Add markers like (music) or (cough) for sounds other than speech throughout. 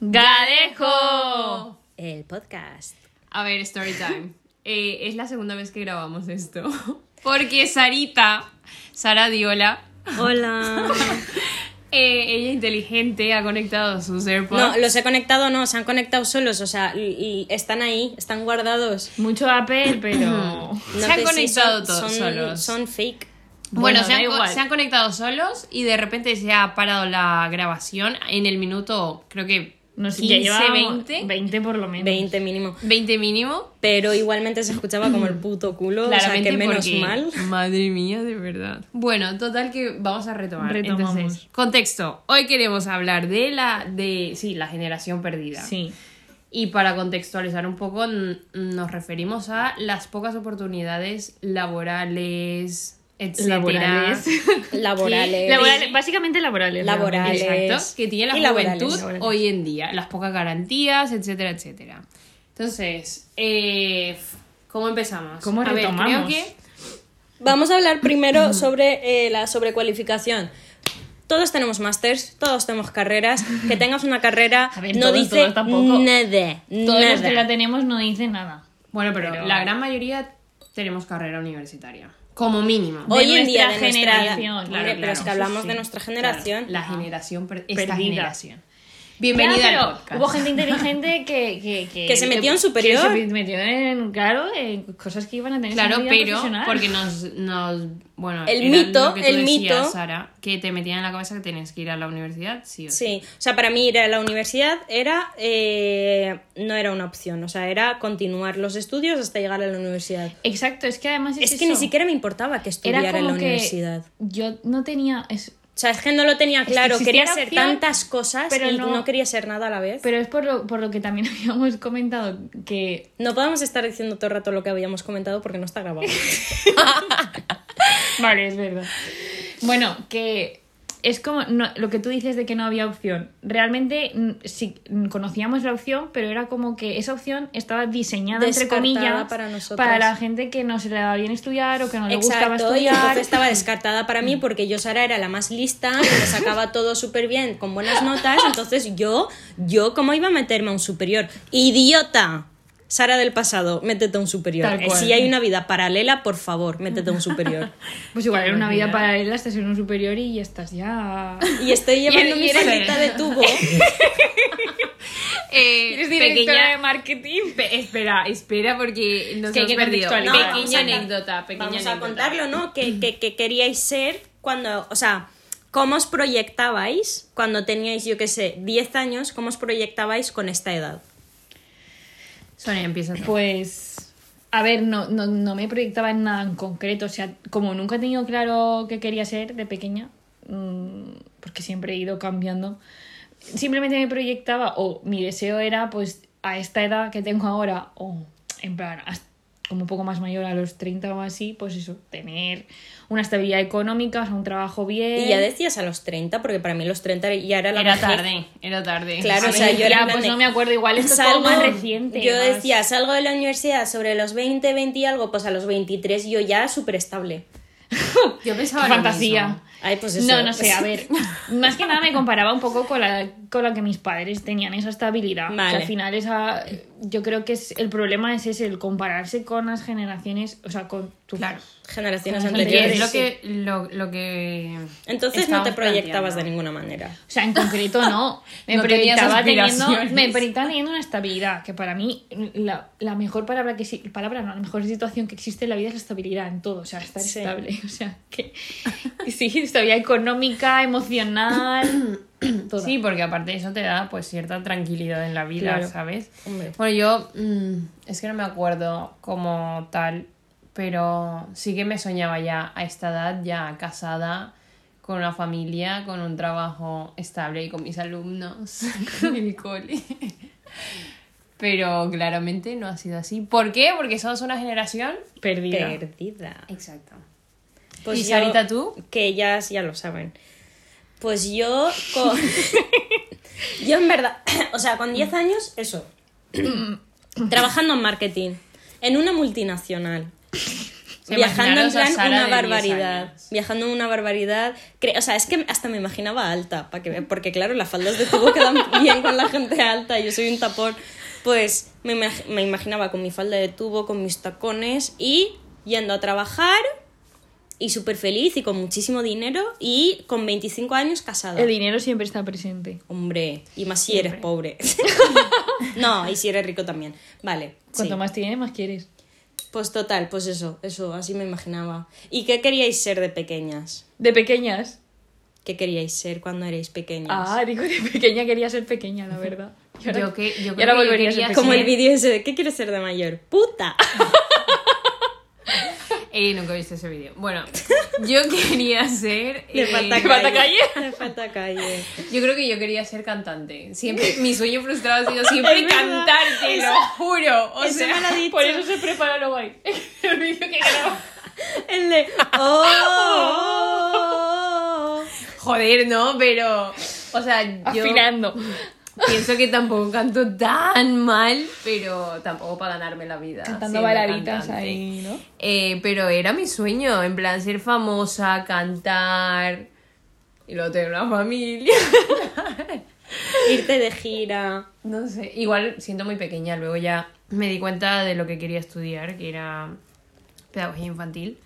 Gadejo. El podcast. A ver, story time. (laughs) Eh, es la segunda vez que grabamos esto. (laughs) Porque Sarita, Sara Diola, Hola. (laughs) eh, ella inteligente, ha conectado sus AirPods. No, los he conectado, no, se han conectado solos, o sea, y, y están ahí, están guardados. Mucho Apple, (clears throat) pero. No Se han sí, conectado son- todos son- solos. Son fake. Bueno, Bueno, se, han, se han conectado solos y de repente se ha parado la grabación en el minuto, creo que No sé, 15, ya llevábamos 20, 20 por lo menos. 20 mínimo. 20 mínimo. Pero igualmente se escuchaba como el puto culo, o sea, Claramente que menos porque- mal. Madre mía, de verdad. Bueno, total que vamos a retomar. Retomamos. Entonces, contexto. Hoy queremos hablar de la de sí, la generación perdida. Sí. Y para contextualizar un poco, nos referimos a las pocas oportunidades laborales, etcétera. Laborales. (laughs) Laborales. Laborales, Básicamente laborales. Laborales. Exacto, que tiene la Y juventud laborales. hoy en día, las pocas garantías, etcétera, etcétera. Entonces, eh, ¿cómo empezamos? ¿Cómo A ver, creo retomamos? que Vamos a hablar primero sobre eh, la sobrecualificación. Todos tenemos másters, todos tenemos carreras. Que tengas una carrera (laughs) A ver, no todos, dice todos tampoco. nada. Todos los que la tenemos no dicen nada. Bueno, pero, Pero- la gran mayoría tenemos carrera universitaria. Como mínimo. De Hoy en día nuestra de nuestra generación, Hombre, claro, pero claro. es que hablamos Sí, de nuestra generación. La generación per- esta Perdida. generación. Bienvenida Ya, al podcast. Hubo gente inteligente que, que, que, (laughs) Que se metió en superior. que se metió en, claro, en cosas que iban a tener Claro, pero porque nos, nos bueno, El era mito, lo que tú el decías, mito. Sara, que te metían en la cabeza que tenías que ir a la universidad, sí o sí. Sí, o sea, para mí ir a la universidad era eh, no era una opción, o sea, era continuar los estudios hasta llegar a la universidad. Exacto, es que además es, Es que ni siquiera me importaba que Era estudiara en la que universidad. yo no tenía... es- O sea, es que no lo tenía claro, quería ser opción, tantas cosas pero y no- no... quería ser nada a la vez. Pero es por lo, por lo que también (laughs) habíamos comentado que No podemos estar diciendo todo el rato lo que habíamos comentado porque no está grabado. (laughs) Vale, es verdad. Bueno, que es como no- lo que tú dices de que no había opción. Realmente sí conocíamos la opción, pero era como que esa opción estaba diseñada, entre comillas, para nosotros. para la gente que no se le daba bien estudiar o que no le gustaba Exacto, y estudiar. entonces estaba (laughs) descartada para mí porque yo, Sara, era la más lista y me sacaba todo súper bien, con buenas notas. Entonces yo, yo, ¿cómo iba a meterme a un superior? ¡Idiota! Sara del pasado, métete a un superior. Eh. Si hay una vida paralela, por favor, métete a un superior. (laughs) Pues igual era una vida paralela, estás en un superior y ya estás ya... (laughs) Y estoy llevando Y mi faldita de tubo. (laughs) Eh, Eres directora pequeña- de marketing. Pe- espera, espera, porque nos Que hemos que perdido. vamos pequeña anécdota, pequeña Vamos a contarlo, ¿no? Que, que, que queríais ser cuando, o sea, ¿cómo os proyectabais cuando teníais, yo qué sé, 10 años? ¿Cómo os proyectabais con esta edad? Sonia, empieza tú. Pues, a ver, no, no, no me proyectaba en nada en concreto. O sea, como nunca he tenido claro qué quería ser de pequeña, mm, porque siempre he ido cambiando, simplemente me proyectaba, o mi deseo era, pues, a esta edad que tengo ahora, o en plan, hasta- como un poco más mayor, a los 30 o así, pues eso, tener una estabilidad económica, o sea, un trabajo bien. Y ya decías a los 30, porque para mí los 30 ya era la Era vejez. tarde, era tarde. Claro, A o sea, yo era pues de, no me acuerdo, igual esto es todo más reciente, Yo más- decía, salgo de la universidad sobre los 20, 20 y algo, pues a los 23 yo ya súper estable. Yo pensaba Qué fantasía. mismo. Ay, pues eso. No, no sé, a ver. Más que nada me comparaba un poco con la, con la que mis padres tenían, esa estabilidad. Vale. Que al final esa, yo creo que es, el problema es ese, el compararse con las generaciones, o sea, con tu... Claro. Generaciones anteriores. es lo que, lo, lo que Entonces no te proyectabas de planteando. ninguna manera. O sea, en concreto no. (laughs) Me No proyectaba teniendo, me proyectaba teniendo una estabilidad, que para mí la, la mejor palabra que sí- palabra no, la mejor situación que existe en la vida es la estabilidad en todo, o sea, estar Sí. estable, (laughs) o sea, que sí, estabilidad económica, emocional. (coughs) Sí, porque aparte eso te da pues cierta tranquilidad en la vida, Claro. ¿sabes? Hombre. Bueno, yo mm, es que no me acuerdo como tal, pero sí que me soñaba ya a esta edad, ya casada, con una familia, con un trabajo estable y con mis alumnos (laughs) en el cole. Pero claramente no ha sido así. ¿Por qué? Porque somos una generación. Perdida. Perdida. Exacto. Pues ¿Y yo- Sarita, tú? Que ellas ya lo saben. Pues yo con... (laughs) yo en verdad, (clears throat) o sea, con 10 años, eso. (clears throat) trabajando en marketing, en una multinacional. viajando en plan una de 10 barbaridad. Viajando una barbaridad. O sea, es que hasta me imaginaba alta, para que porque claro, las faldas de tubo quedan (laughs) bien con la gente alta, yo soy un tapón. Pues me, me imaginaba con mi falda de tubo, con mis tacones y yendo a trabajar y súper feliz y con muchísimo dinero y con 25 años casada. El dinero siempre está presente. Hombre, y más si eres pobre. (laughs) no, y si eres rico también. Vale. Cuanto sí. más tienes, más quieres. Pues total, pues eso, eso, así me imaginaba. ¿Y qué queríais ser de pequeñas? De pequeñas. ¿Qué queríais ser cuando erais pequeñas? Ah, digo, de pequeña quería ser pequeña, la verdad. Y ahora- Yo que- yo creo ahora que yo volvería a ser Como el vídeo ese de ¿qué quieres ser de mayor? ¡Puta! (laughs) Eh, nunca he visto ese vídeo. Bueno, yo (laughs) quería ser. Le eh, falta falta calle. Le falta calle. Yo creo que yo quería ser cantante. Siempre, mi sueño frustrado ha sido siempre Es verdad. cantar, te lo juro. O Eso sea, me lo ha dicho. Por eso se prepara luego ahí. (laughs) El vídeo que graba. El de... ¡Oh! oh, (laughs) oh". joder, no, pero. O sea, yo Afinando. Pienso que tampoco canto tan mal, pero tampoco para ganarme la vida. Cantando bailaritas ahí, ¿no? Eh, pero era mi sueño, en plan, ser famosa, cantar. Y luego tener una familia. (laughs) Irte de gira. No sé, igual siento muy pequeña, luego ya me di cuenta de lo que quería estudiar, que era pedagogía infantil.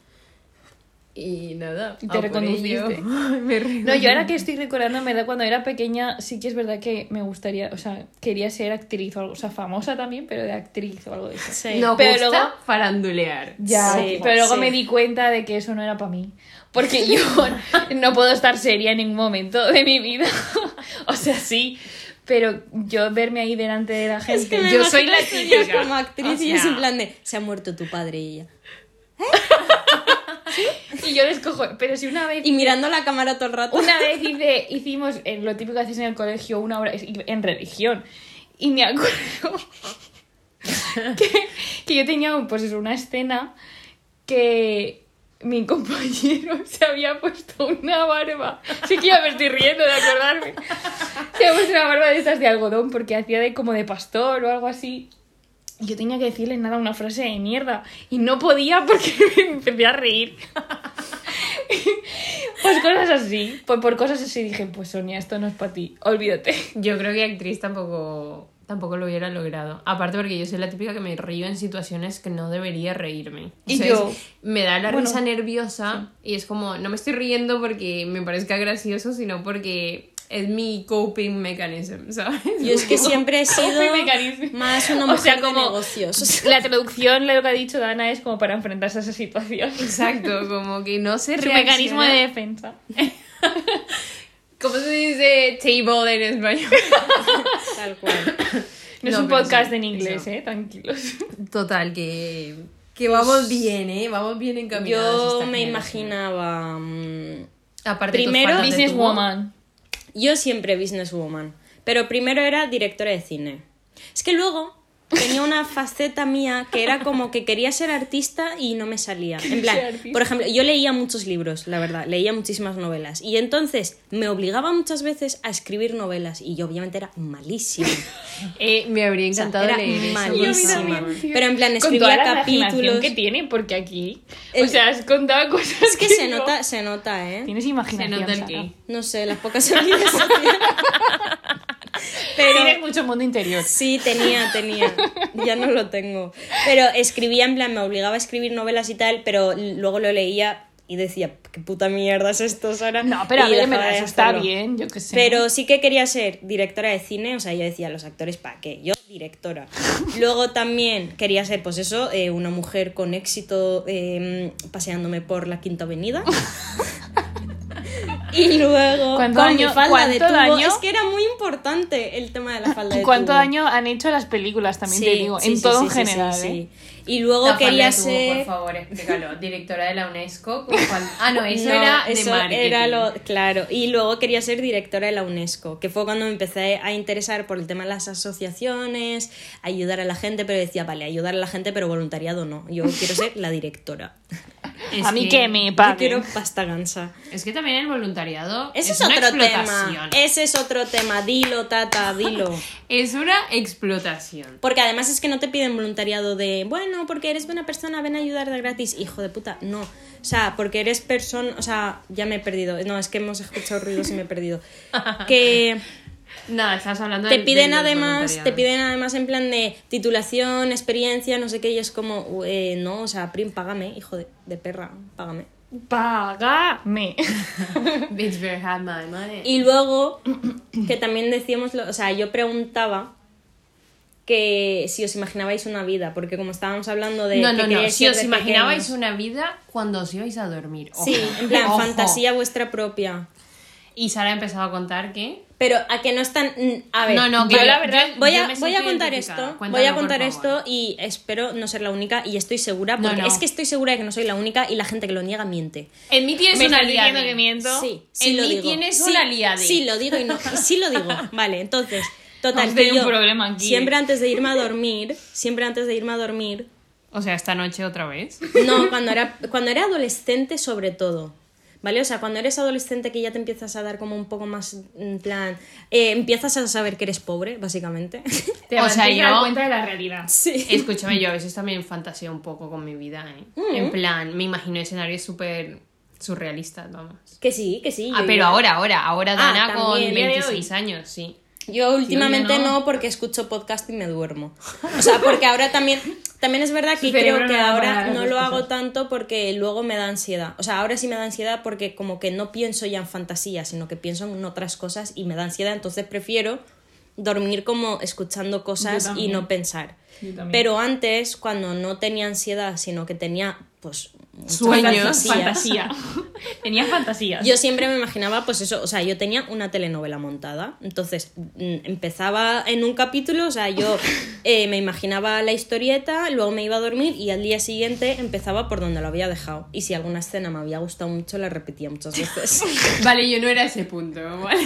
Y nada, Y te reconduciste. (laughs) No, yo ahora que estoy recordando, me da cuando era pequeña, sí que es verdad que me gustaría, o sea, quería ser actriz o algo, o sea, famosa también, pero de actriz o algo de eso. Sí. No Pero gusta luego- farandulear. Ya, Sí, pero luego sí. me di cuenta de que eso no era para mí. Porque yo (laughs) no puedo estar seria en ningún momento de mi vida. (laughs) o sea, sí, pero yo verme ahí delante de la gente. Es que me Yo soy la típica. como actriz O y es en plan de... Se ha muerto tu padre y ella. Y yo les cojo. Pero si una vez. Y mirando la cámara todo el rato. Una vez (laughs) hice, hicimos eh, lo típico que haces en el colegio, una obra en religión. Y me acuerdo (laughs) que, que yo tenía pues eso, una escena que mi compañero (laughs) se había puesto una barba. Sí que ya me estoy riendo de acordarme. Se había puesto una barba de estas de algodón porque hacía de como de pastor o algo así. Yo tenía que decirle nada, una frase de mierda. Y no podía porque (laughs) me empecé a reír. (laughs) Pues cosas así. Pues por cosas así dije, pues Sonia, esto no es para ti. Olvídate. Yo creo que actriz tampoco, tampoco lo hubiera logrado. Aparte porque yo soy la típica que me río en situaciones que no debería reírme. O Y sea, yo- es- me da la bueno, risa nerviosa y es como, no me estoy riendo porque me parezca gracioso, sino porque es mi coping mechanism, ¿sabes? Yo es que siempre he sido más una O mujer sea, de como- negocios. (laughs) La traducción, lo que ha dicho Dana, es como para enfrentarse a esa situación. Exacto, como que no sé Su mecanismo de defensa. (laughs) ¿Cómo se dice table en español? (laughs) Tal cual. No, es un podcast sí, en inglés, eso. eh, tranquilos. Total, que, que vamos bien, ¿eh? Vamos bien encaminados. Yo me generación. imaginaba... mm, Aparte Primero, de. Businesswoman. Yo siempre businesswoman. Pero primero era directora de cine. Es que luego tenía una faceta mía que era como que quería ser artista y no me salía. En plan, por ejemplo, yo leía muchos libros, la verdad, leía muchísimas novelas. Y entonces me obligaba muchas veces a escribir novelas y yo obviamente era malísima. (laughs) Eh, me habría O sea, encantado era leer eso. malísima. Pero en plan, Con escribía toda la imaginación capítulos. que tiene, porque aquí. El- O sea, has contado cosas. Es que se no- nota, se nota, ¿eh? Tienes Se imaginación. nota el que. No sé, las pocas (laughs) habilidades. Pero Tienes mucho mundo interior. Sí, tenía, tenía. Ya no lo tengo. Pero escribía, en plan, me obligaba a escribir novelas y tal, pero luego lo leía y decía, qué puta mierda es esto, Sara. No, pero a ver, eso está bien, yo qué sé. Pero sí que quería ser directora de cine, o sea, yo decía, los actores, ¿para qué? Yo, directora. Luego también quería ser, pues eso, eh, una mujer con éxito eh, paseándome por la Quinta Avenida. (laughs) y luego, ¿Cuánto con daño- mi falda de cuánto tubo. daño? Es que era muy importante el tema de la falda de ¿Y cuánto tubo. daño han hecho las películas? También te digo. sí, en sí, todo sí, en sí, general, sí, ¿eh? Y luego La quería de ser... Por favor, explícalo. (laughs) Directora de la UNESCO. Ah, no, eso No, era de eso marketing. era lo claro y luego quería ser directora de la UNESCO que fue cuando me empecé a interesar por el tema de las asociaciones ayudar a la gente pero decía vale ayudar a la gente pero voluntariado no yo quiero ser la directora (laughs) Es a mí que que me Yo paguen. quiero pasta gansa. Es que también el voluntariado Ese es, una otro tema. explotación. Ese es otro tema. Dilo, tata, dilo. (laughs) Es una explotación. Porque además es que no te piden voluntariado de, bueno, porque eres buena persona, ven a ayudar de gratis. Hijo de puta, no. O sea, porque eres persona. O sea, ya me he perdido. No, es que hemos escuchado ruidos y me he perdido. (laughs) Que. No, estás hablando te piden además te piden además en plan de titulación experiencia no sé qué y es como eh, no o sea prim págame hijo de, de perra págame Págame. (laughs) Bitch my money. y luego que también decíamos lo- o sea yo preguntaba que si os imaginabais una vida porque como estábamos hablando de no, no, no. Si os imaginabais pequeños. una vida cuando os ibais a dormir. Ojo. sí en plan Ojo. fantasía vuestra propia Y Sara ha empezado a contar que. pero a que no están a ver no, no, yo la verdad- yo- Voy a, voy a contar esto, Cuéntalo, voy a contar esto y espero no ser la única y estoy segura No, porque no. es que estoy segura de que no soy la única y la gente que lo niega miente. En mí tienes ¿Me una que miento? Sí, sí En lo mí digo. tienes Sí, una liade. Sí, lo digo y no. Sí lo digo. (laughs) Vale, entonces, total, Vamos a que tener un yo problema aquí, siempre antes de irme a dormir, siempre antes de irme a dormir, O sea, esta noche otra vez. no, cuando era, cuando era adolescente sobre todo. ¿Vale? O sea, cuando eres adolescente que ya te empiezas a dar como un poco más, en plan, eh, empiezas a saber que eres pobre, básicamente. (laughs) Te O sea, dar yo- cuenta de la realidad. sí. Escúchame, yo a veces también fantaseo un poco con mi vida, ¿eh? Mm. En plan, me imagino escenarios súper surrealistas, vamos. Que sí, que sí. Ah, pero ahora, ahora, ahora Ah, Dana con también, día de 26 años, sí. Yo últimamente no. no. porque escucho podcast y me duermo. O sea, porque ahora también, también es verdad (laughs) que creo que no ahora no lo hago tanto porque luego me da ansiedad. O sea, ahora sí me da ansiedad porque como que no pienso ya en fantasía, sino que pienso en otras cosas y me da ansiedad. Entonces prefiero dormir como escuchando cosas y no pensar. Pero antes, cuando no tenía ansiedad, sino que tenía pues Sueños, Fantasía. (laughs) Tenía fantasías. yo siempre me imaginaba, pues eso, o sea, yo tenía una telenovela montada. Entonces, mm, empezaba en un capítulo, o sea, yo (laughs) eh, me imaginaba la historieta, luego me iba a dormir y al día siguiente empezaba por donde lo había dejado. Y si alguna escena me había gustado mucho, la repetía muchas veces. (laughs) Vale, yo no era ese punto, ¿vale?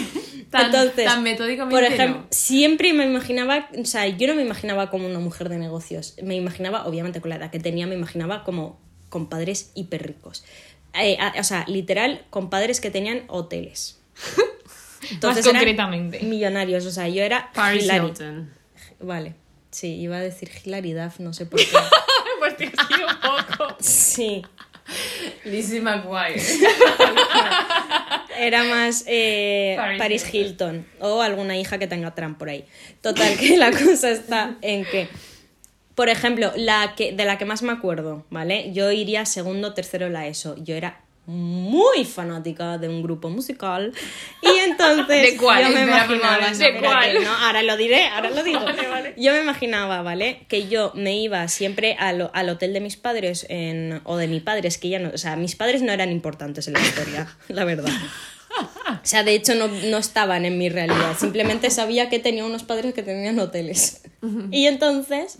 Tan, Entonces, tan metódicamente por ejemplo, no. siempre me imaginaba, o sea, yo no me imaginaba como una mujer de negocios. Me imaginaba, obviamente con la edad que tenía, me imaginaba como con padres hiper ricos. Eh, a- o sea, literal, con padres que tenían hoteles. (laughs) Más eran concretamente. millonarios, o sea, yo era Paris. Hilton. Vale, sí, iba a decir hilaridad, no sé por qué. (laughs) Pues ha sido un poco. Sí, Lizzie McGuire. era más eh, Paris Paris, Hilton o alguna hija que tenga Trump por ahí. Total, que la cosa está en que, por ejemplo, la que, de la que más me acuerdo, ¿vale? Yo iría segundo, tercero la ESO. Yo era muy fanática de un grupo musical y (laughs) entonces ¿De cuál? yo me Espera, imaginaba ¿de cuál? no, ahora lo diré ahora lo digo Vale, vale. yo me imaginaba vale que yo me iba siempre al, al hotel de mis padres en, o de mi padre es que ya no o sea mis padres no eran importantes en la historia (laughs) la verdad o sea, de hecho no, no estaban en mi realidad. Simplemente sabía que tenía unos padres que tenían hoteles. Y entonces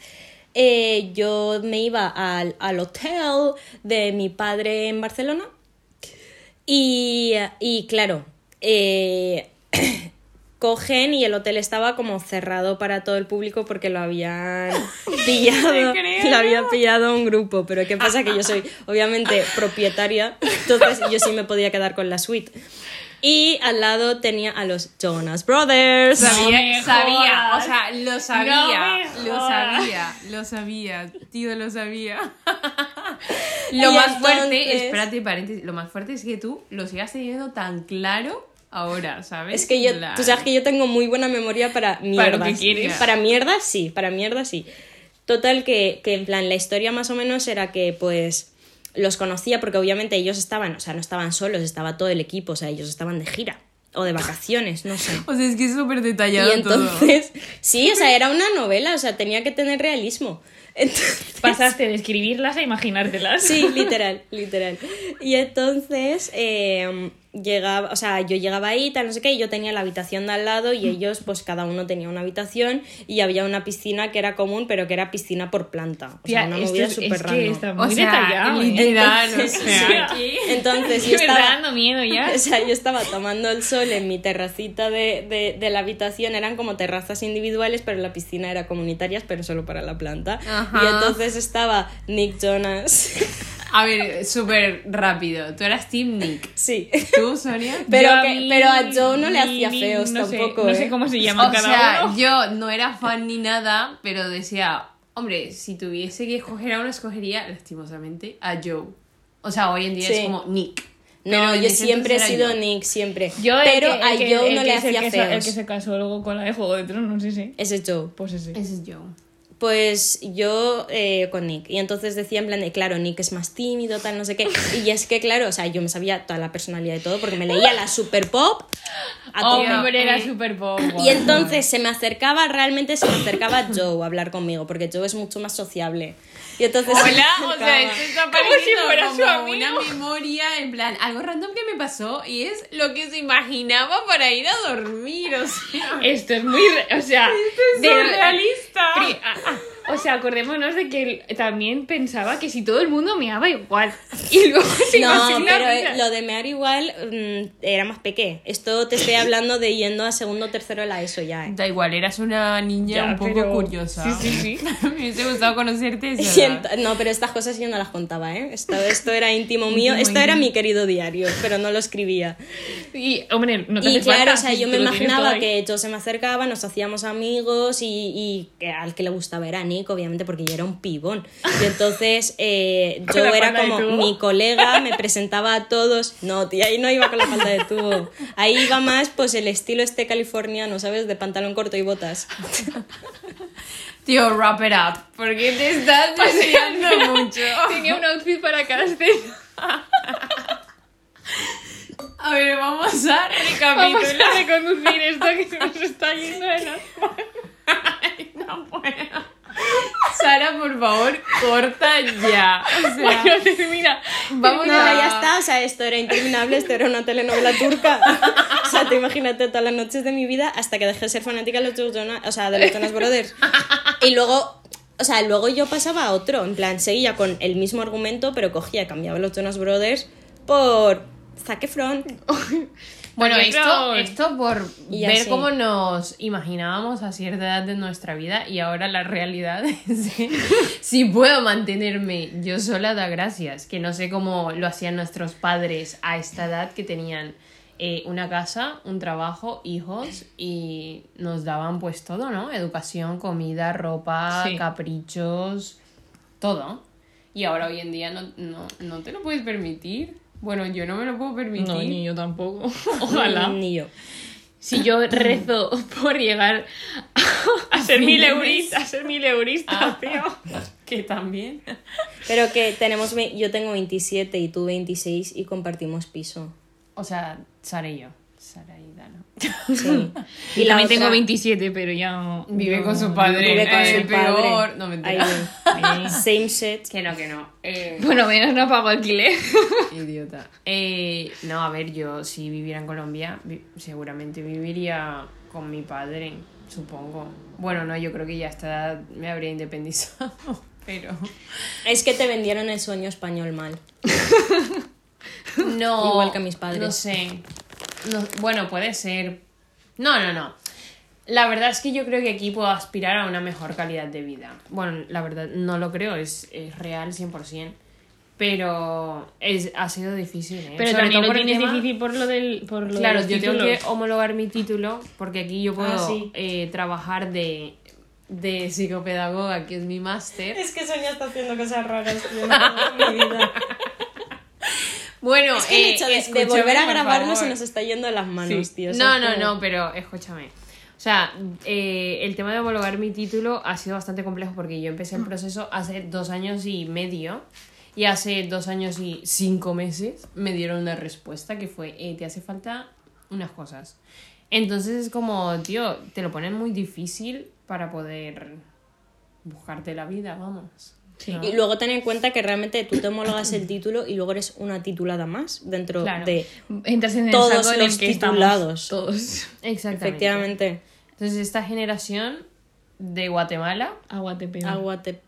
eh, yo me iba al, al hotel de mi padre en Barcelona. Y, y claro, eh, (clears throat) cogen y el hotel estaba como cerrado para todo el público porque lo habían (laughs) pillado. Lo había pillado un grupo. Pero ¿qué pasa? Que yo soy obviamente propietaria. Entonces yo sí me podía quedar con la suite. Y al lado tenía a los Jonas Brothers. Sabía, sabía, o sea, lo sabía, No lo sabía, lo sabía, tío, lo sabía. (laughs) lo Y más fuerte, espérate, paréntesis, lo más fuerte es que tú lo sigas teniendo tan claro ahora, ¿sabes? Es que yo, tú sabes que yo tengo muy buena memoria para mierdas. lo que quieres. Para mierdas sí, para mierdas sí. Total que, que en plan la historia más o menos era que pues los conocía porque obviamente ellos estaban, o sea, no estaban solos, estaba todo el equipo, o sea, ellos estaban de gira o de vacaciones, no sé. (laughs) O sea, es que es súper detallado Y entonces, sí, o sea, era una novela, o sea, tenía que tener realismo. (laughs) Entonces, (laughs) Pasaste de escribirlas a imaginártelas. Sí, (laughs) literal, literal. Y entonces eh, llegaba, o sea, yo llegaba ahí, tal, no sé qué, y yo tenía la habitación de al lado y ellos, pues cada uno tenía una habitación y había una piscina que era común, pero que era piscina por planta. O sea, una movida es- súper es que random. está O muy sea, detallado. ¿eh? literal, Entonces, o sea, (laughs) aquí- Entonces yo me está estaba... dando miedo ya. O sea, yo estaba tomando el sol en mi terracita de, de, de la habitación, eran como terrazas individuales, pero la piscina era comunitarias, pero solo para la planta. Ajá. Y entonces estaba Nick Jonas. A ver, súper rápido. Tú eras Team Nick. Sí. ¿Tú, Sonia? (laughs) Pero, Yo que, pero a Joe no le hacía ni- feos no sé- tampoco. no ¿eh? sé cómo se (laughs) llama O cada sea, uno. yo no era fan ni nada, pero decía, hombre, si tuviese que escoger a uno, escogería, lastimosamente, a Joe. O sea, hoy en día Sí. es como Nick. No, yo siempre he sido yo. Nick, siempre. Yo, pero que- a que- Joe no le hacía se- El feos. que se casó luego con la de Juego de Tronos, sí, sí. Ese es Joe. Pues ese. Ese es Joe. Pues yo eh, con Nick. Y entonces decía en plan de, claro, Nick es más tímido, tal, no sé qué. Y es que, claro, o sea, yo me sabía toda la personalidad de todo porque me leía la super pop a tope. Hombre, era súper pop. Y entonces se me acercaba, realmente se me acercaba Joe a hablar conmigo, porque Joe es mucho más sociable. Y entonces Hola, o sea, esto está Como si pareciendo fuera su como amigo. una memoria, en plan, algo random que me pasó y es lo que se imaginaba para ir a dormir, o sea... Esto es muy. O sea. es surrealista. Pri- ah, ah, o sea, acordémonos de que él también pensaba que si todo el mundo meaba igual. Y luego (laughs) se No, pero eh, lo de mear igual mm, era más pequeño. Esto te estoy (laughs) hablando de yendo a segundo o tercero de la ESO ya, ¿eh? Da igual, eras una niña Ya, un poco pero- curiosa. Sí, sí, sí. (laughs) me hubiese gustado conocerte. esa edad. no, pero estas cosas yo no las contaba, ¿eh? Esto, esto era íntimo mío, Íntimo, esto era íntimo. mi querido diario, pero no lo escribía. Y, hombre, no te Y hace claro, falta, o sea, si yo tú me lo tienes todo imaginaba ahí. que yo se me acercaba, nos hacíamos amigos y, y que al que le gustaba era Obviamente, porque yo era un pibón. Y entonces eh, (laughs) yo era como mi colega, me presentaba a todos. No, tía, ahí no iba con la falda de tubo. Ahí iba más, pues, el estilo este californiano, ¿sabes? De pantalón corto y botas. Tío, wrap it up. ¿Por qué te estás (laughs) desviando (laughs) mucho? Tenía un outfit para cada. A ver, vamos a Vamos recapitular. a reconducir esto que se nos está yendo de las Ay, no puedo. Sara, por favor, corta ya. O sea, Bueno, termina. vamos No, a... ya está, o sea, esto era interminable, esto era una telenovela turca. O sea, te imagínate todas las noches de mi vida hasta que dejé de ser fanática de los Jonas, o sea, de los Jonas Brothers. Y luego, o sea, luego yo pasaba a otro, en plan, seguía con el mismo argumento, pero cogía, cambiaba los Jonas Brothers por Zac Efron. (laughs) Bueno, esto, esto por Y ver así. cómo nos imaginábamos a cierta edad de nuestra vida y ahora la realidad (laughs) es que si puedo mantenerme yo sola, da gracias. Que no sé cómo lo hacían nuestros padres a esta edad que tenían eh, una casa, un trabajo, hijos y nos daban pues todo, ¿no? Educación, comida, ropa, Sí. caprichos, todo. Y ahora hoy en día no, no, no te lo puedes permitir. Bueno, yo no me lo puedo permitir. No, ni yo tampoco. (laughs) (laughs) Ojalá. Ni yo. Si yo (laughs) rezo por llegar a ser mil eurista, a ser mil eurista, Ah. tío. Que también. Pero que tenemos, yo tengo 27 y tú 26 y compartimos piso. O sea, Sara y yo. Sara (laughs) y Dana. Sí. Y, también tengo otra- 27, pero ya. Vive yo- con su padre. Vive con Eh, su padre. peor. No, mentira. Ahí, Same shit. Que no, que no. Eh, Bueno, menos no pago alquiler. (laughs) idiota. Eh, no, a ver, yo si viviera en Colombia, vi- seguramente viviría con mi padre, supongo. Bueno, no, yo creo que ya edad me habría independizado. (laughs) Pero. Es que te vendieron el sueño español mal. No. Igual que mis padres. No sé. No- bueno, puede ser. No, no, no. La verdad es que yo creo que aquí puedo aspirar a una mejor calidad de vida. Bueno, la verdad no lo creo, es, es real 100%. Pero es, ha sido difícil, ¿eh? Pero Sobre también todo lo tienes tema- difícil por lo del. Por lo Claro, yo tengo que homologar mi título porque aquí yo puedo Ah, sí. eh, trabajar de, de psicopedagoga, que es mi máster. Es que Sonia está haciendo cosas raras, tío, (laughs) en mi vida. Bueno, Es que el eh, hecho de, volver a grabarlo se nos está yendo de las manos, Sí. tío. No, no, como- no, pero escúchame. O sea, eh, el tema de homologar mi título ha sido bastante complejo porque yo empecé el proceso hace dos años y medio y hace dos años y cinco meses me dieron una respuesta que fue, eh, te hace falta unas cosas. Entonces es como, tío, te lo ponen muy difícil para poder buscarte la vida, vamos. Y luego ten en cuenta que realmente tú te homologas el título y luego eres una titulada más dentro Claro. de... Entras en el Todos el los que titulados. Todos. (laughs) Exactamente. Efectivamente. Entonces esta generación de Guatemala, Aguate peor. Agua te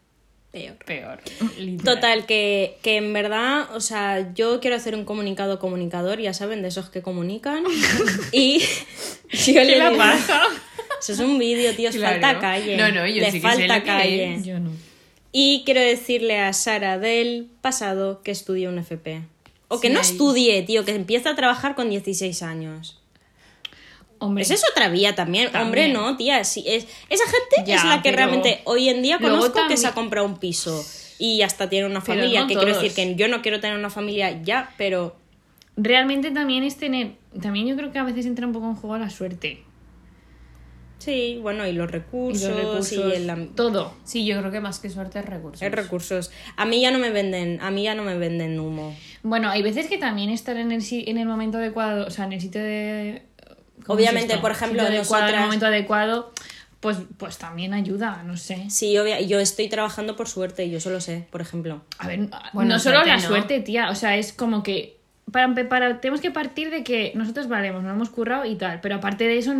peor. peor. literal. Total, que, que en verdad, o sea, yo quiero hacer un comunicado comunicador, ya saben, de esos que comunican. (laughs) y (laughs) yo ¿Qué le digo, pasa? Eso es un vídeo, tío, os Claro. falta calle. No, no, yo Le sí que sé falta lo que calle. es. Yo no. Y quiero decirle a Sara del pasado que estudie un FP. O que no estudie, tío, que empieza a trabajar con 16 años. Hombre, Esa es otra vía también. También. Hombre, no, tía. Sí, es, esa gente Ya, es la que realmente hoy en día conozco que se ha comprado un piso y hasta tiene una familia. no que quiero decir que yo no quiero tener una familia ya, pero realmente también es tener. También yo creo que a veces entra un poco en juego la suerte. Sí, bueno, y los Y recursos y, el, Todo. Sí, yo creo que más que suerte es recursos. el recursos. A mí ya no me venden, a mí ya no me venden humo. Bueno, hay veces que también estar en el, en el momento adecuado, o sea, en el sitio de... ¿cómo es Obviamente, por ejemplo, en el momento adecuado, pues, pues también ayuda, no sé. Sí, obvia- yo estoy trabajando por suerte, yo solo sé, por ejemplo. A ver, Bueno, no solo la ¿no? suerte, tía, o sea, es como que para, tenemos que partir de que nosotros valemos, nos hemos currado y tal, pero aparte de eso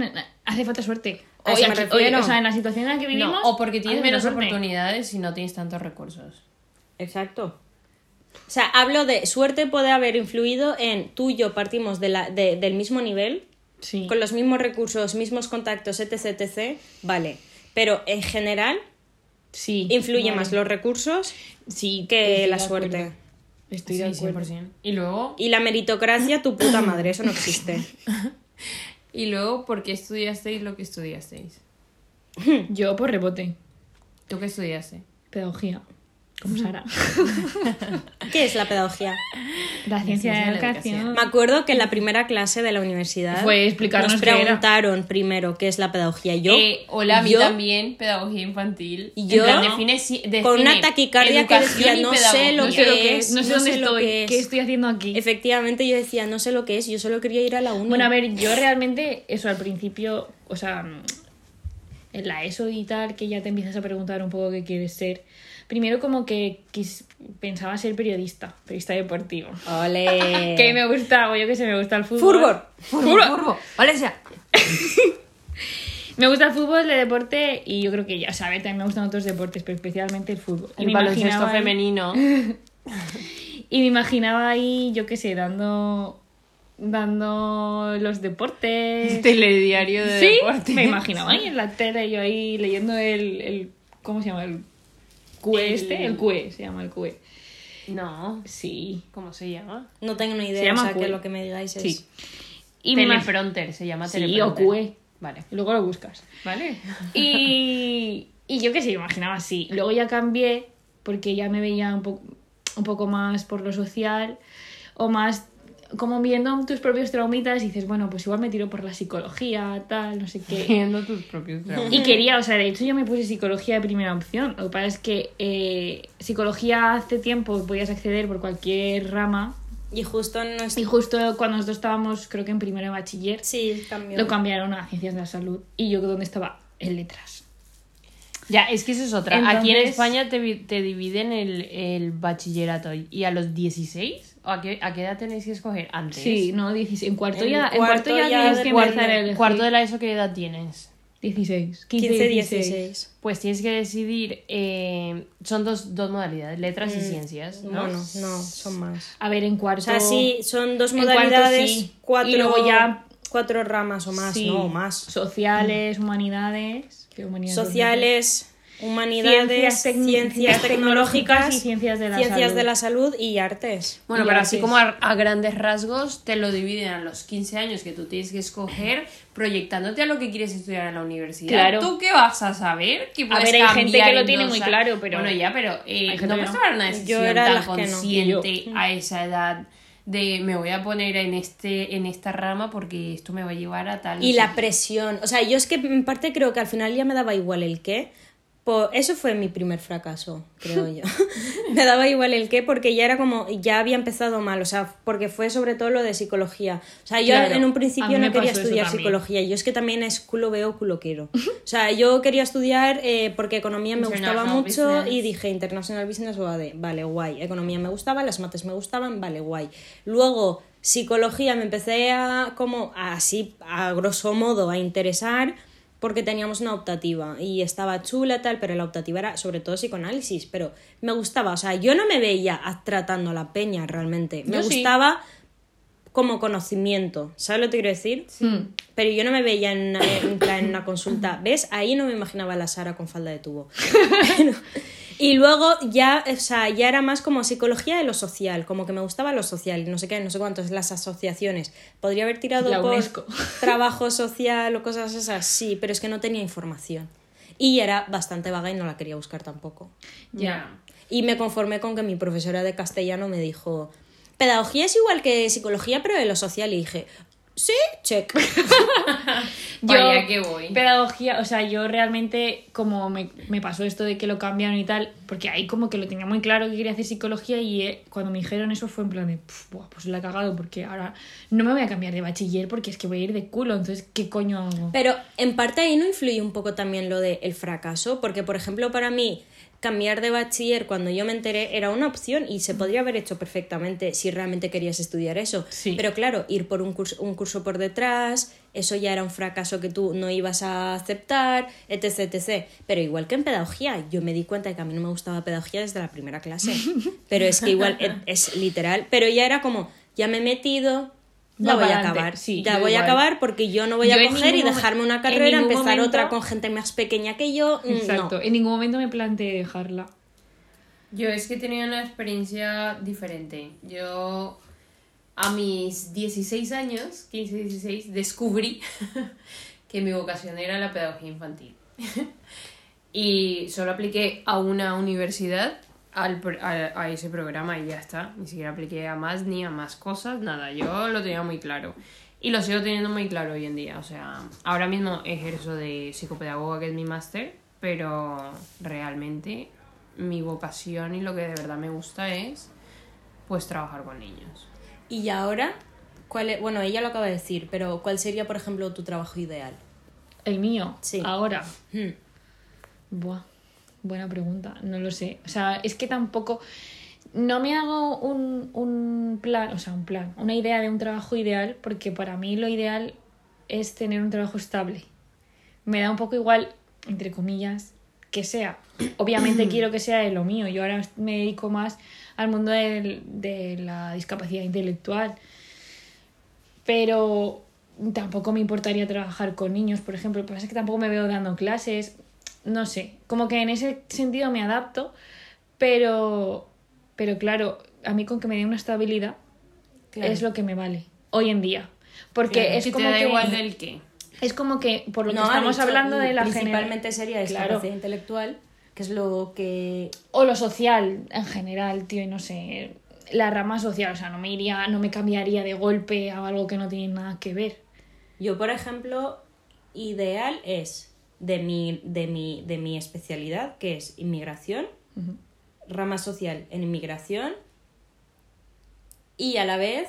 hace falta suerte. Aquí- hoy, o sea, en la situación en la que vivimos, No, o porque tienes menos suerte. oportunidades y no tienes tantos recursos. Exacto. O sea, hablo de suerte puede haber influido en tú y yo partimos de la, de- del mismo nivel, Sí. con los mismos recursos, mismos contactos, etc, etc, vale. Pero en general Sí. influye vale. más los recursos sí, que la de acuerdo. Estoy Sí, de acuerdo. 100%. Y luego, Y la meritocracia, tu puta madre, eso no existe. (laughs) y luego, ¿por qué estudiasteis lo que estudiasteis? (laughs) Yo por rebote, ¿Tú qué estudiaste? pedagogía, como Sara. (laughs) ¿Qué es la pedagogía? la ciencia de la educación. Me acuerdo que en la primera clase de la universidad Fue explicarnos nos qué era. preguntaron primero qué es la pedagogía. Yo, Eh, hola, a mí yo también, pedagogía infantil. Y yo- plan, define si- define con una taquicardia que decía, no sé pedagogía". lo no que que es, es, no sé no dónde sé lo estoy, que es. qué estoy haciendo aquí. efectivamente yo decía, no sé lo que es, yo solo quería ir a la uni. Bueno, a ver, yo realmente, eso al principio, o sea, en la ESO y tal, que ya te empiezas a preguntar un poco qué quieres ser. Primero como que quis- pensaba ser periodista, periodista deportivo. Ole. (laughs) Que me gusta, o yo que sé, me gusta el fútbol. Fútbol. Furbo, furbo. Valencia. (laughs) Me gusta el fútbol, el deporte y yo creo que ya, ver, también me gustan otros deportes, pero especialmente el fútbol. Y El me baloncesto ahí- femenino. (laughs) Y me imaginaba ahí, yo qué sé, dando dando los deportes. Telediario de sí, deportes. me imaginaba ahí en la tele, yo ahí leyendo el, el ¿cómo se llama? El QE este, el QE, se llama el QE. No. Sí. ¿Cómo se llama? No tengo ni Se idea, llama o sea, que lo que me digáis es... Sí. Y Teleprompter, se llama Sí, teleprompter. o QE. Vale. Y luego lo buscas. Vale. Y, y yo qué sé, me imaginaba así. Luego ya cambié porque ya me veía un, poco un poco más por lo social o más como viendo tus propios traumitas y dices, bueno, pues igual me tiro por la psicología, tal, no sé qué. (laughs) Viendo tus propios traumas. Y quería, o sea, de hecho yo me puse psicología de primera opción. Lo que pasa es que eh, psicología hace tiempo podías acceder por cualquier rama Y justo no es... y justo cuando nosotros estábamos, creo que en primero de bachiller, Sí, cambió. lo cambiaron a ciencias de la salud y yo donde estaba en letras. Ya, es que eso es otra. Aquí en España te, vi- te dividen el, el bachillerato y a los 16, ¿o a qué, a qué edad tenéis que escoger? Antes. Sí, no, 16. En cuarto En ya, en cuarto cuarto ya, ya tienes que empezar elegir. Cuarto de la ESO, ¿qué edad tienes? 16, 15, 15, 16. 16. Pues tienes que decidir, eh, son dos, dos modalidades, letras y ciencias, ¿no? Bueno, no, son más. A ver, en cuarto. O sea, sí, son dos en cuarto modalidades, sí. cuatro, Y luego ya- cuatro ramas o más, sí, no, o más. Sociales, humanidades. ¿qué humanidades? Sociales, humanidades, Ciencias ciencias, tec- ciencias tecnológicas tecnológicas y ciencias de la ciencias salud. de la salud y artes. Bueno, Y pero artes. así como a, a grandes rasgos te lo dividen a los 15 años que tú tienes que escoger proyectándote a lo que quieres estudiar en la universidad. Claro. ¿Tú qué vas a saber? Que puedes ver, hay gente cambiar que lo en tiene muy a- claro, pero- Bueno, ya, pero eh, no puedes tomar una decisión tan consciente a esa edad de me voy a poner en este en esta rama porque esto me va a llevar a tal... Y la presión. O sea, yo es que en parte creo que al final ya me daba igual el qué. Eso fue mi primer fracaso, creo yo. (laughs) me daba igual el qué porque ya era como, ya había empezado mal, o sea, porque fue sobre todo lo de psicología. O sea, yo Claro, en un principio no quería estudiar psicología, yo es que también es culo veo, culo quiero. O sea, yo quería estudiar eh, porque economía me gustaba mucho Business. y dije International Business o AD, vale, guay. Economía me gustaba, las mates me gustaban, vale, guay. Luego, psicología me empecé a, como, así, a grosso modo, a interesar porque teníamos una optativa y estaba chula tal, pero la optativa era sobre todo psicoanálisis, pero me gustaba, o sea, yo no me veía tratando a la peña realmente, me Yo sí. gustaba como conocimiento, ¿sabes lo que quiero decir? Mm. Pero yo no me veía en una, en una consulta. ¿Ves? Ahí no me imaginaba a la Sara con falda de tubo. Pero- (laughs) y luego ya, o sea, ya era más como psicología de lo social, como que me gustaba lo social, no sé qué, no sé cuántos, las asociaciones. Podría haber tirado La por (laughs) trabajo social o cosas esas, sí, pero es que no tenía información. Y era bastante vaga y no la quería buscar tampoco. Ya. Y me conformé con que mi profesora de castellano me dijo, pedagogía es igual que psicología, pero de lo social. Y dije, sí, check. (laughs) Vaya que voy. Pedagogía, o sea, yo realmente, como me, me pasó esto de que lo cambiaron y tal, porque ahí como que lo tenía muy claro que quería hacer psicología y eh, cuando me dijeron eso fue en plan de, "Puf, buah, pues la he cagado porque ahora no me voy a cambiar de bachiller porque es que voy a ir de culo, entonces, ¿qué coño hago? Pero en parte ahí no influye un poco también lo del fracaso, porque por ejemplo para mí cambiar de bachiller cuando yo me enteré era una opción y se podría haber hecho perfectamente si realmente querías estudiar eso. Sí. Pero claro, ir por un curso, un curso por detrás, eso ya era un fracaso que tú no ibas a aceptar, etc, etc. Pero igual que en pedagogía, yo me di cuenta de que a mí no me gustaba pedagogía desde la primera clase. (laughs) Pero es que igual es, es literal, pero ya era como, ya me he metido, la voy a acabar. Sí, ya voy a acabar porque yo no voy Yo a coger y dejarme una carrera, empezar otra con gente más pequeña que yo. mm, Exacto, No. en ningún momento me planteé dejarla. Yo es que tenía una experiencia diferente. Yo a mis 16 años, 15, 16, descubrí (laughs) que mi vocación era la pedagogía infantil. (laughs) y solo apliqué a una universidad al, pro- a, a ese programa y ya está. Ni siquiera apliqué a más ni a más cosas, nada. Yo lo tenía muy claro. Y lo sigo teniendo muy claro hoy en día. O sea, ahora mismo ejerzo de psicopedagoga, que es mi máster, pero realmente mi vocación y lo que de verdad me gusta es pues trabajar con niños. Y ahora, ¿cuál es- bueno, ella lo acaba de decir, pero ¿cuál sería, por ejemplo, tu trabajo ideal? El mío, Sí. ahora. Hmm. Buah, buena pregunta, no lo sé. O sea, es que tampoco. No me hago un, un plan, o sea, un plan, una idea de un trabajo ideal, porque para mí lo ideal es tener un trabajo estable. Me da un poco igual, entre comillas, que sea. (clears throat) Obviamente quiero que sea de lo mío. Yo ahora me dedico más al mundo del- de la discapacidad intelectual. Pero tampoco me importaría trabajar con niños, por ejemplo. Lo que pasa es que tampoco me veo dando clases. No sé, como que en ese sentido me adapto, pero, pero claro, a mí con que me dé una estabilidad Claro. es lo que me vale hoy en día. Porque Claro, es si como te da que, igual del qué. es como que, por lo que No, estamos dicho, hablando de la Principalmente genera- sería Claro. discapacidad intelectual, que es lo que... O lo social en general, tío, y no sé. La rama social, o sea, no me iría, no me cambiaría de golpe a algo que no tiene nada que ver. Yo, por ejemplo, ideal es de mi, de mi, de mi especialidad, que es inmigración, rama social en inmigración, y a la vez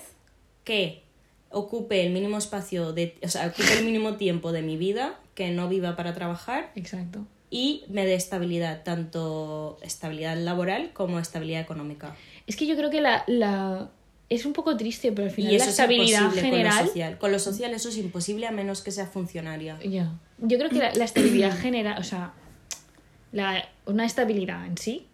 que ocupe el mínimo espacio de, o sea, ocupe el mínimo tiempo de mi vida, que no viva para trabajar Exacto. y me dé estabilidad, tanto estabilidad laboral como estabilidad económica. Es que yo creo que la, la... es un poco triste, pero al final y la estabilidad es imposible con lo general. social. Con lo social eso es imposible a menos que sea funcionaria. Ya. Yo creo que la, la estabilidad general, o sea, la, una estabilidad en sí,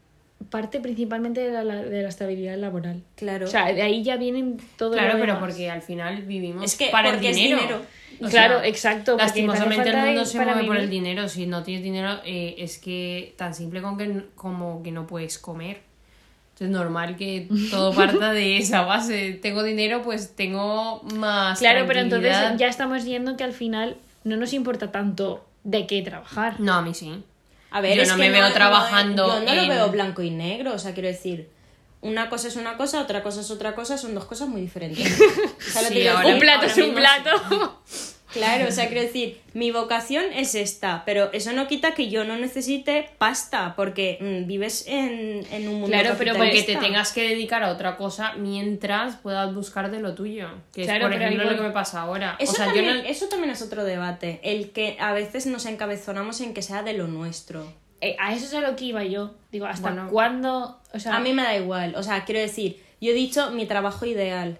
parte principalmente de la, la- de la estabilidad laboral. Claro. O sea, de ahí ya vienen todo Claro, lo pero demás. porque al final vivimos Es que para el dinero. dinero. O Claro, sea, exacto, Lastimosamente el mundo se mueve por el dinero. Si no tienes dinero, eh, es que tan simple como que, como que no puedes comer. Entonces es normal que (laughs) todo parta de esa base. Tengo dinero, pues tengo más. Claro, pero entonces ya estamos viendo que al final no nos importa tanto de qué trabajar. No, a mí sí. A ver, Yo es no que me veo trabajando yo no lo veo blanco y negro, o sea, quiero decir, una cosa es una cosa, otra cosa es otra cosa, son dos cosas muy diferentes. (laughs) Un plato ahora es un mismo plato. (laughs) Claro, o sea, quiero decir, mi vocación es esta, pero eso no quita que yo no necesite pasta, porque mm, vives en, en un mundo Claro, pero Porque te tengas que dedicar a otra cosa mientras puedas buscar de lo tuyo. Que Claro, es, por ejemplo, igual- lo que me pasa ahora. Eso, o sea, también, yo no... eso también es otro debate, el que a veces nos encabezonamos en que sea de lo nuestro. Eh, a eso es a lo que iba yo. Digo, ¿hasta Bueno. cuándo? O sea, A mí me da igual, o sea, quiero decir, yo he dicho mi trabajo ideal,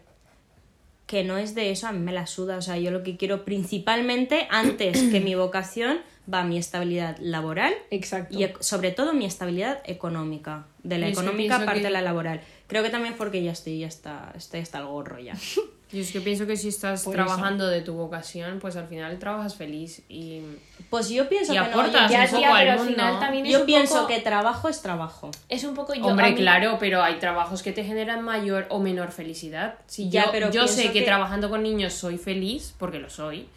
que no es de eso, a mí me la suda, o sea, yo lo que quiero principalmente, antes que mi vocación, va mi estabilidad laboral Exacto. y sobre todo mi estabilidad económica, de la Y económica parte que- de la laboral. Creo que también porque ya estoy, ya está, estoy hasta el gorro ya. (laughs) Yo es que pienso que si estás Por trabajando de tu vocación, pues al final trabajas feliz y, Pues yo pienso y que no, aportas yo- Ya, un poco tía, al pero al mundo. final Yo pienso poco- que trabajo es trabajo. Es un poco yo. Hombre, mí- claro, pero hay trabajos que te generan mayor o menor felicidad. Si Ya, yo, pero yo sé que, que- trabajando con niños soy feliz, porque lo soy,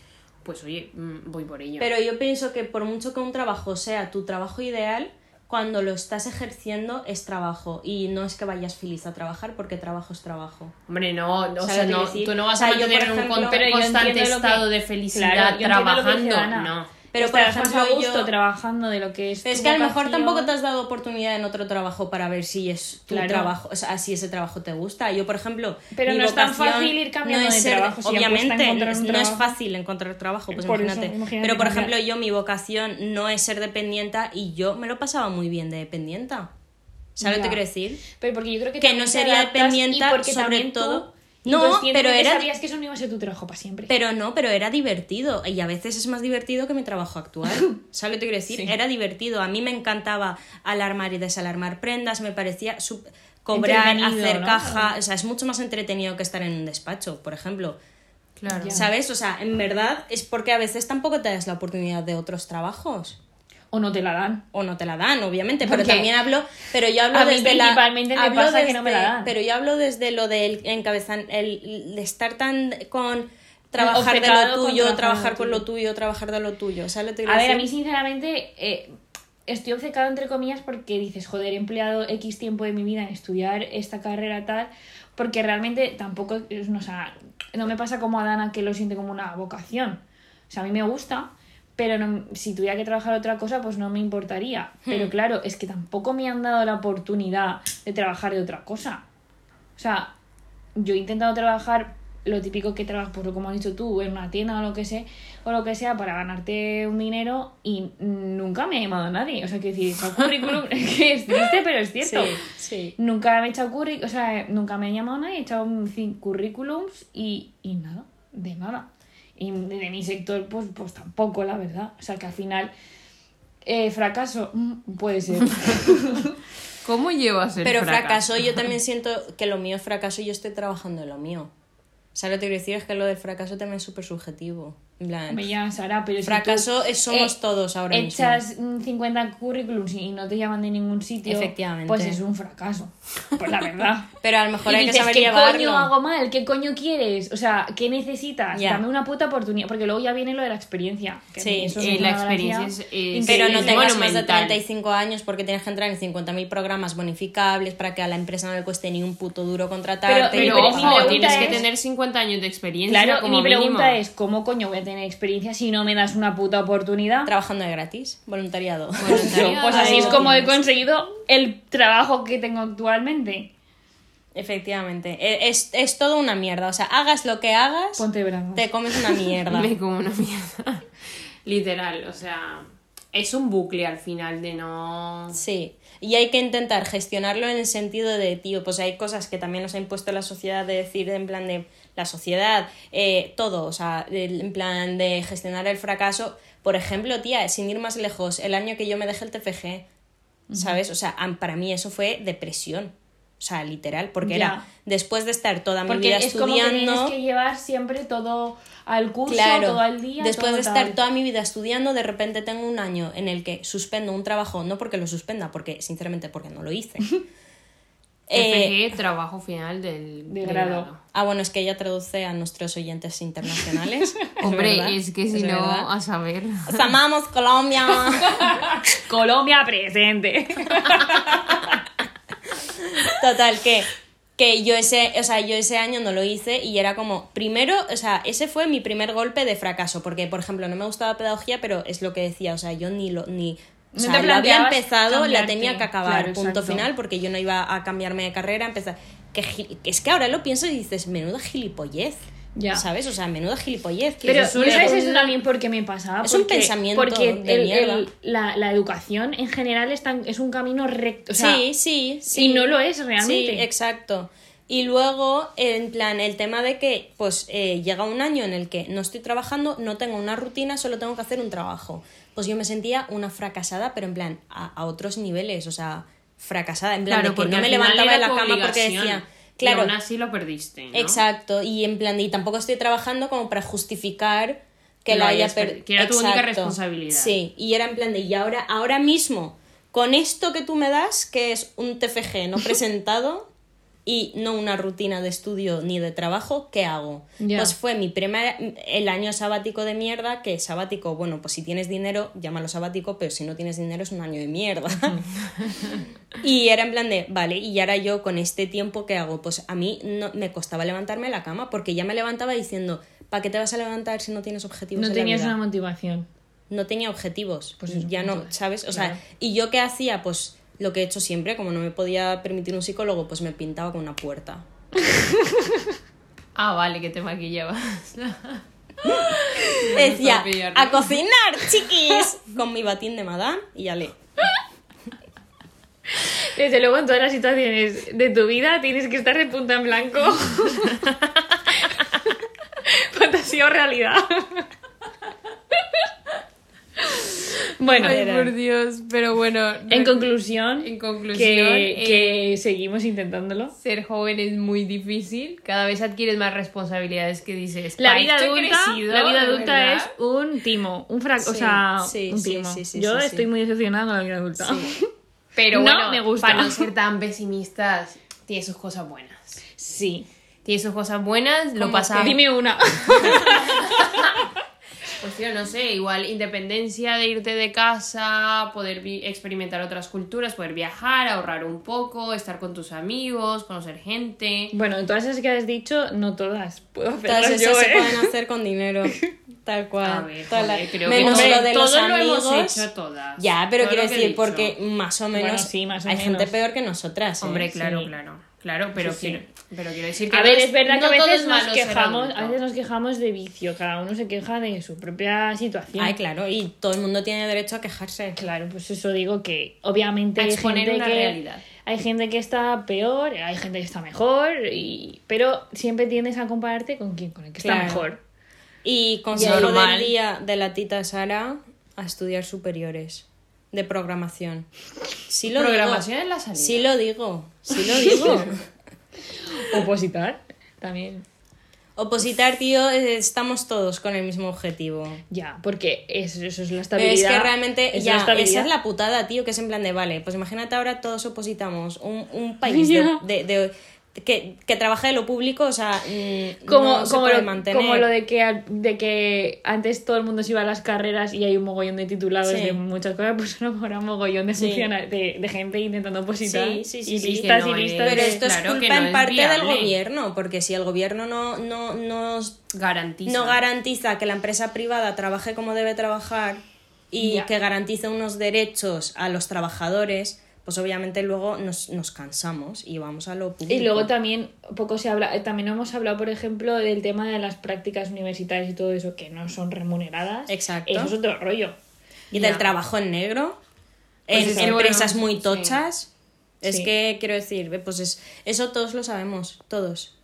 pues oye, mm, voy por ello. Pero yo pienso que por mucho que un trabajo sea tu trabajo ideal, cuando lo estás ejerciendo es trabajo y no es que vayas feliz a trabajar porque trabajo es trabajo. Hombre, no, o ¿Sabes sea, no, tú no vas O sea, a mantener en un constante que- estado de felicidad Claro, trabajando. No. Pero, por más ejemplo, a gusto yo- trabajando de lo que es. Pero es que a lo mejor tampoco te has dado oportunidad en otro trabajo para ver si es tu Claro. trabajo, o sea, si ese trabajo te gusta. Yo, por ejemplo, Pero mi no es tan fácil ir cambiando no de ser- trabajo, si obviamente, no es fácil encontrar trabajo, pues Por eso, imagínate. imagínate Pero, por ejemplo, yo mi vocación no es ser dependienta y yo me lo pasaba muy bien de dependienta. ¿Sabes lo que quiero decir? Pero porque yo creo que Que no sería porque sobre todo- No, pero era- sabías que eso no iba a ser tu trabajo para siempre. Pero no, pero era divertido. Y a veces es más divertido que mi trabajo actual. (laughs) ¿Sabes lo que te quiero decir? Sí. Era divertido. A mí me encantaba alarmar y desalarmar prendas. Me parecía cobrar, hacer ¿no? caja. O sea, es mucho más entretenido que estar en un despacho, por ejemplo. Claro. ¿Sabes? O sea, en verdad es porque a veces tampoco te das la oportunidad de otros trabajos. O no te la dan. O no te la dan, obviamente, pero también hablo, pero yo hablo a mí desde la principalmente me hablo pasa que no me la dan. Pero yo hablo desde lo del encabezar, el de estar tan con trabajar de lo tuyo, trabajar con lo tuyo, trabajar de lo tuyo. ¿Sabes lo que te quiero A ver, a mí sinceramente eh, estoy obcecado entre comillas porque dices, joder, he empleado X tiempo de mi vida en estudiar esta carrera tal, porque realmente tampoco, no, o sea, no me pasa como a Dana que lo siente como una vocación. O sea, a mí me gusta, pero no- si tuviera que trabajar otra cosa, pues no me importaría. Pero claro, es que tampoco me han dado la oportunidad de trabajar de otra cosa. O sea, yo he intentado trabajar lo típico que trabajas, pues como has dicho tú, en una tienda o lo que sea, o lo que sea, para ganarte un dinero y nunca me ha llamado a nadie. O sea, que decir, currículum, (laughs) es que es triste, pero es cierto. Sí, sí. Nunca me he echado currículum, o sea, nunca me ha llamado nadie, he echado currículums y, y nada, de nada. Y de, mi sector, pues, pues tampoco, la verdad. O sea, que al final, eh, fracaso, mm, puede ser. (laughs) ¿Cómo llevas el Pero fracaso? fracaso, yo también siento que lo mío es fracaso y yo estoy trabajando en lo mío. ¿Sabes lo que te quiero decir? Es que lo del fracaso también es súper subjetivo. Plan, Me llaman Sara, pero si Fracaso tú, es- somos todos ahora mismo. Echas mm, 50 currículums y no te llaman de ningún sitio. Efectivamente. Pues es un fracaso. Pues la verdad. (laughs) Pero a lo mejor y hay que dices, saber ¿qué llevarlo. coño hago mal? ¿Qué coño quieres? O sea, ¿qué necesitas? Ya. Dame una puta oportunidad. Porque luego ya viene lo de la experiencia. que Sí, eso eh, es la experiencia es- es- Pero no tengas más de monumental. 35 años porque tienes que entrar en 50.000 programas bonificables para que a la empresa no le cueste ni un puto duro contratarte. Pero- Pero, Mi ojo, tienes que tener 50 años de experiencia Claro, y como mi pregunta mínimo. es, ¿cómo coño voy a tener experiencia si no me das una puta oportunidad? Trabajando de gratis, voluntariado. Voluntariado. (laughs) Pues así es como he conseguido el trabajo que tengo actualmente. Efectivamente. E- Es, es todo una mierda. O sea, hagas lo que hagas, Ponte te comes una mierda. (laughs) Me como una mierda. Literal, o sea, es un bucle al final de no... Sí, y hay que intentar gestionarlo en el sentido de, tío, pues hay cosas que también nos ha impuesto la sociedad de decir en plan de la sociedad, eh, todo, o sea, en plan de gestionar el fracaso. Por ejemplo, tía, sin ir más lejos, el año que yo me dejé el TFG, ¿sabes? O sea, para mí eso fue depresión. O sea, literal, porque Ya. era después de estar toda mi Porque vida es como que estudiando. tienes que llevar siempre todo al curso, Claro, todo al día. después todo de estar tal. toda mi vida estudiando, de repente tengo un año en el que suspendo un trabajo, no porque lo suspenda, porque sinceramente porque no lo hice. (laughs) Eh, FG, trabajo final del de del grado. ah, bueno, es que ella traduce a nuestros oyentes internacionales. (laughs) Es Hombre, verdad, es que si es no, verdad. a saber. Os amamos, Colombia. (laughs) Colombia presente. (laughs) Total, que, que yo ese, o sea, yo ese año no lo hice y era como, primero, o sea, ese fue mi primer golpe de fracaso, porque, por ejemplo, no me gustaba pedagogía, pero es lo que decía, o sea, yo ni lo, ni, o No sea, te lo había empezado, la tenía que acabar, Claro, punto exacto. final, porque yo no iba a cambiarme de carrera, empezar, que, es que ahora lo pienso y dices, menuda gilipollez, Ya. ¿sabes? O sea, menuda gilipollez. que Pero es ¿no un- sabes eso también porque me pasaba? Es un pensamiento porque de el- la, la educación en general es, tan- es un camino recto. O sea, sí, sí, sí. y no lo es realmente. Sí, exacto. Y luego, en plan, el tema de que, pues, eh, llega un año en el que no estoy trabajando, no tengo una rutina, solo tengo que hacer un trabajo. Pues yo me sentía una fracasada, pero en plan, a, a otros niveles, o sea, fracasada, en plan, Claro, de que no me levantaba de la cama porque decía, Claro. Y aún así lo perdiste. ¿no? Exacto, y en plan, y tampoco estoy trabajando como para justificar que Lo la haya perdido. que era tu única responsabilidad. Sí, y era en plan de, y ahora, ahora mismo, con esto que tú me das, que es un TFG no presentado (laughs) y no una rutina de estudio ni de trabajo, ¿qué hago? Pues fue mi primer, el año sabático de mierda, que sabático, bueno, pues si tienes dinero, llámalo sabático, pero si no tienes dinero es un año de mierda. (laughs) Y era en plan de, vale, y ahora yo con este tiempo, ¿qué hago? Pues a mí no, me costaba levantarme de la cama porque ya me levantaba diciendo, ¿para qué te vas a levantar si no tienes objetivos No en tenías la vida? una motivación. No tenía objetivos, Pues eso, ya no, ¿sabes? O sea. ¿y yo qué hacía? Pues lo que he hecho siempre, como no me podía permitir un psicólogo, pues me pintaba con una puerta. Ah, vale, que te maquillabas. (laughs) Decía, a cocinar, chiquis, con mi batín de madame y ya le. Desde luego, en todas las situaciones de tu vida tienes que estar de punta en blanco. (laughs) Fantasía o realidad. Bueno, Ay, por Dios. Pero bueno. en conclusión, En conclusión, que, eh, que seguimos intentándolo. ser joven es muy difícil. Cada vez adquieres más responsabilidades que dices. La "Pa' vida adulta, crecido, la vida adulta verdad". es un timo, un fracaso, o Sí, sea, sí, un timo. sí, Yo estoy muy decepcionada con la vida adulta. (laughs) Pero No bueno, me gusta. para no ser tan pesimistas, tiene sus cosas buenas. Sí. Tiene sus cosas buenas, lo ¿Cómo pasa. Dime una. (laughs) Pues tío, no sé, igual independencia de irte de casa, poder experimentar otras culturas, poder viajar, ahorrar un poco, estar con tus amigos, conocer gente. bueno, todas esas que has dicho, no todas. Puedo Todas esas yo, se ¿eh? pueden hacer con dinero. (laughs) Tal cual. A ver, Toda la- joder, creo menos que lo de los todo lo amigos. hemos hecho todas. Ya, pero Todo quiero decir, porque más o menos Bueno, sí, más o hay menos. gente peor que nosotras. ¿eh? Hombre, claro, Sí. claro. Claro, pero, Sí, sí. quiero, pero quiero decir que. A ver, es verdad no que a veces es nos quejamos, a veces nos quejamos de vicio, cada uno se queja de su propia situación. Ay, claro, y todo el mundo tiene derecho a quejarse. Claro, pues eso digo que obviamente A hay gente una que realidad. hay gente que está peor, hay gente que está mejor, y pero siempre tiendes a compararte con quién, con el que está mejor. Y consejo del día de la tita Sara a estudiar superiores de programación. Sí lo Programación digo. es la salida. Sí lo digo, sí lo digo. (laughs) Opositar también. Opositar, tío, estamos todos con el mismo objetivo. Ya, porque eso, eso es la Pero estabilidad. es que realmente es ya, esa es la putada, tío, que es en plan de, vale, pues imagínate ahora todos opositamos un, un (laughs) país de, Ya. de- de- que, que trabaja de lo público, o sea, mm, como, no se como, puede lo, mantener. como lo de que, al- de que antes todo el mundo se iba a las carreras y hay un mogollón de titulados Sí. de muchas cosas, pues ahora habrá un mogollón de, Sí. funciona- de, de gente intentando opositar Sí, sí, sí, y sí, listas no y es- listas Pero esto es claro culpa no en es parte del gobierno, porque si el gobierno no, no, no, Garantiza. no garantiza que la empresa privada trabaje como debe trabajar y Ya. que garantice unos derechos a los trabajadores, pues obviamente luego nos, nos cansamos y vamos a lo público. Y luego también poco se habla, eh, también hemos hablado, por ejemplo, del tema de las prácticas universitarias y todo eso que no son remuneradas. Exacto. Eso es otro rollo. Y del trabajo en negro, Pues en empresas bueno, muy sí. tochas. Es Sí. que quiero decir, pues es, eso todos lo sabemos, todos.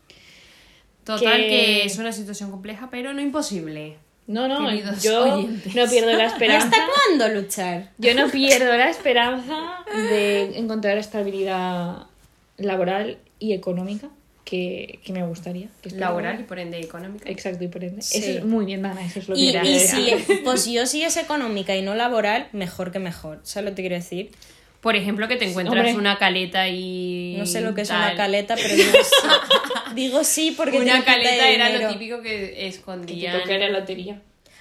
Total, que- que... es una situación compleja, pero no imposible. No, no, Queridos yo oyentes. no pierdo la (laughs) ¿Y esperanza. hasta cuándo luchar? Yo no (laughs) pierdo la esperanza de encontrar estabilidad laboral y económica que, que me gustaría. Que. Laboral y por ende económica. Exacto, y por ende. Sí. Eso es muy bien, Dana, eso es lo que Y, era. y si, (laughs) pues yo si es económica y no laboral, mejor que mejor. ¿Sabes lo que quiero decir? Por ejemplo, que te encuentras Hombre. una caleta y. No sé lo que es tal. una caleta, pero digo sí. Digo sí porque Una caleta era dinero. lo típico que escondían. que era lotería.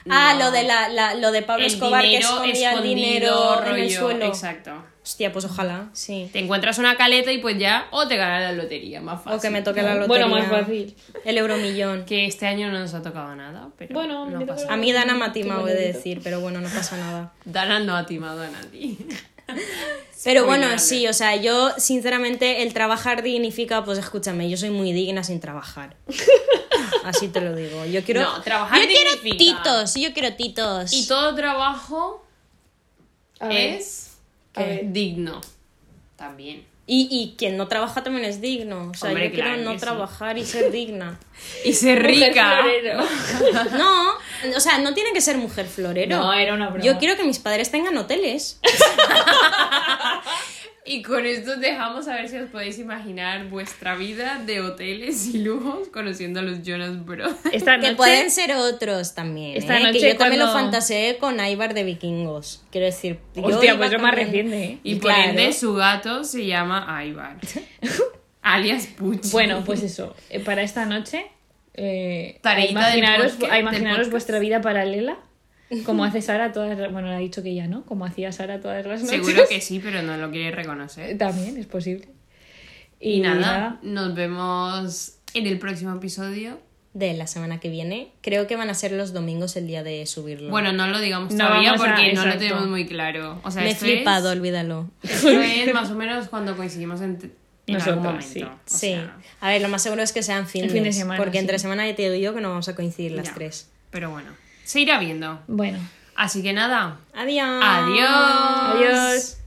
Ah, No. lo de la, la- lo de Pablo el Escobar que escondía el dinero en el rollo, suelo. Exacto. Hostia, pues ojalá, sí. Te encuentras una caleta y pues ya, o te ganas la lotería, más fácil. O que me toque la lotería. Bueno, más fácil. El euromillón. Que este año no nos ha tocado nada, pero Bueno, no pasa toca- A mí Dana me ha timado, he de decir, pero bueno, no pasa nada. Dana no ha timado a nadie. (laughs) Pero bueno, sí, o sea, yo sinceramente el trabajar dignifica, pues escúchame, yo soy muy digna sin trabajar. (laughs) Así te lo digo. Yo quiero. No, trabajar Yo quiero titos, yo quiero titos. Y todo trabajo A ver, es a ver. digno. También. Y, y quien no trabaja también es digno. O sea, Hombre, yo quiero claro no sí. trabajar y ser digna. (laughs) Y ser rica. florero. No, o sea, no tiene que ser mujer florero. No, era una broma. Yo quiero que mis padres tengan hoteles. Y con esto dejamos a ver si os podéis imaginar vuestra vida de hoteles y lujos conociendo a los Jonas Brothers. Esta Que noche, pueden ser otros también. Esta ¿eh? noche que yo también lo fantaseé con Aibar de vikingos. Quiero decir, yo Hostia, pues es más reciente, ¿eh? Y por Claro. ende su gato se llama Ivar. (laughs) alias Pucci. Bueno, pues eso. eh, Para esta noche, eh, a imaginaros, a imaginaros vuestra vida paralela. (laughs) Como hace Sara todas las... Bueno, ha dicho que ya, ¿no? Como hacía Sara todas las noches. Seguro que sí, pero no lo quiere reconocer. (laughs) También es posible. Y, nada, nos vemos en el próximo episodio. De la semana que viene. Creo que van a ser los domingos el día de subirlo. Bueno, no lo digamos No todavía vamos a- porque no lo tenemos muy claro. O sea, Me he flipado, Es, olvídalo. esto es más o menos cuando coincidimos en, en algún Nosotras, momento. sí. O Sí. sea, A ver, lo más seguro es que sean fines. fin de semana, porque sí. entre semana ya te digo yo que no vamos a coincidir las ya. tres. Pero bueno, se irá viendo. Bueno. Así que nada, Adiós. adiós. Adiós.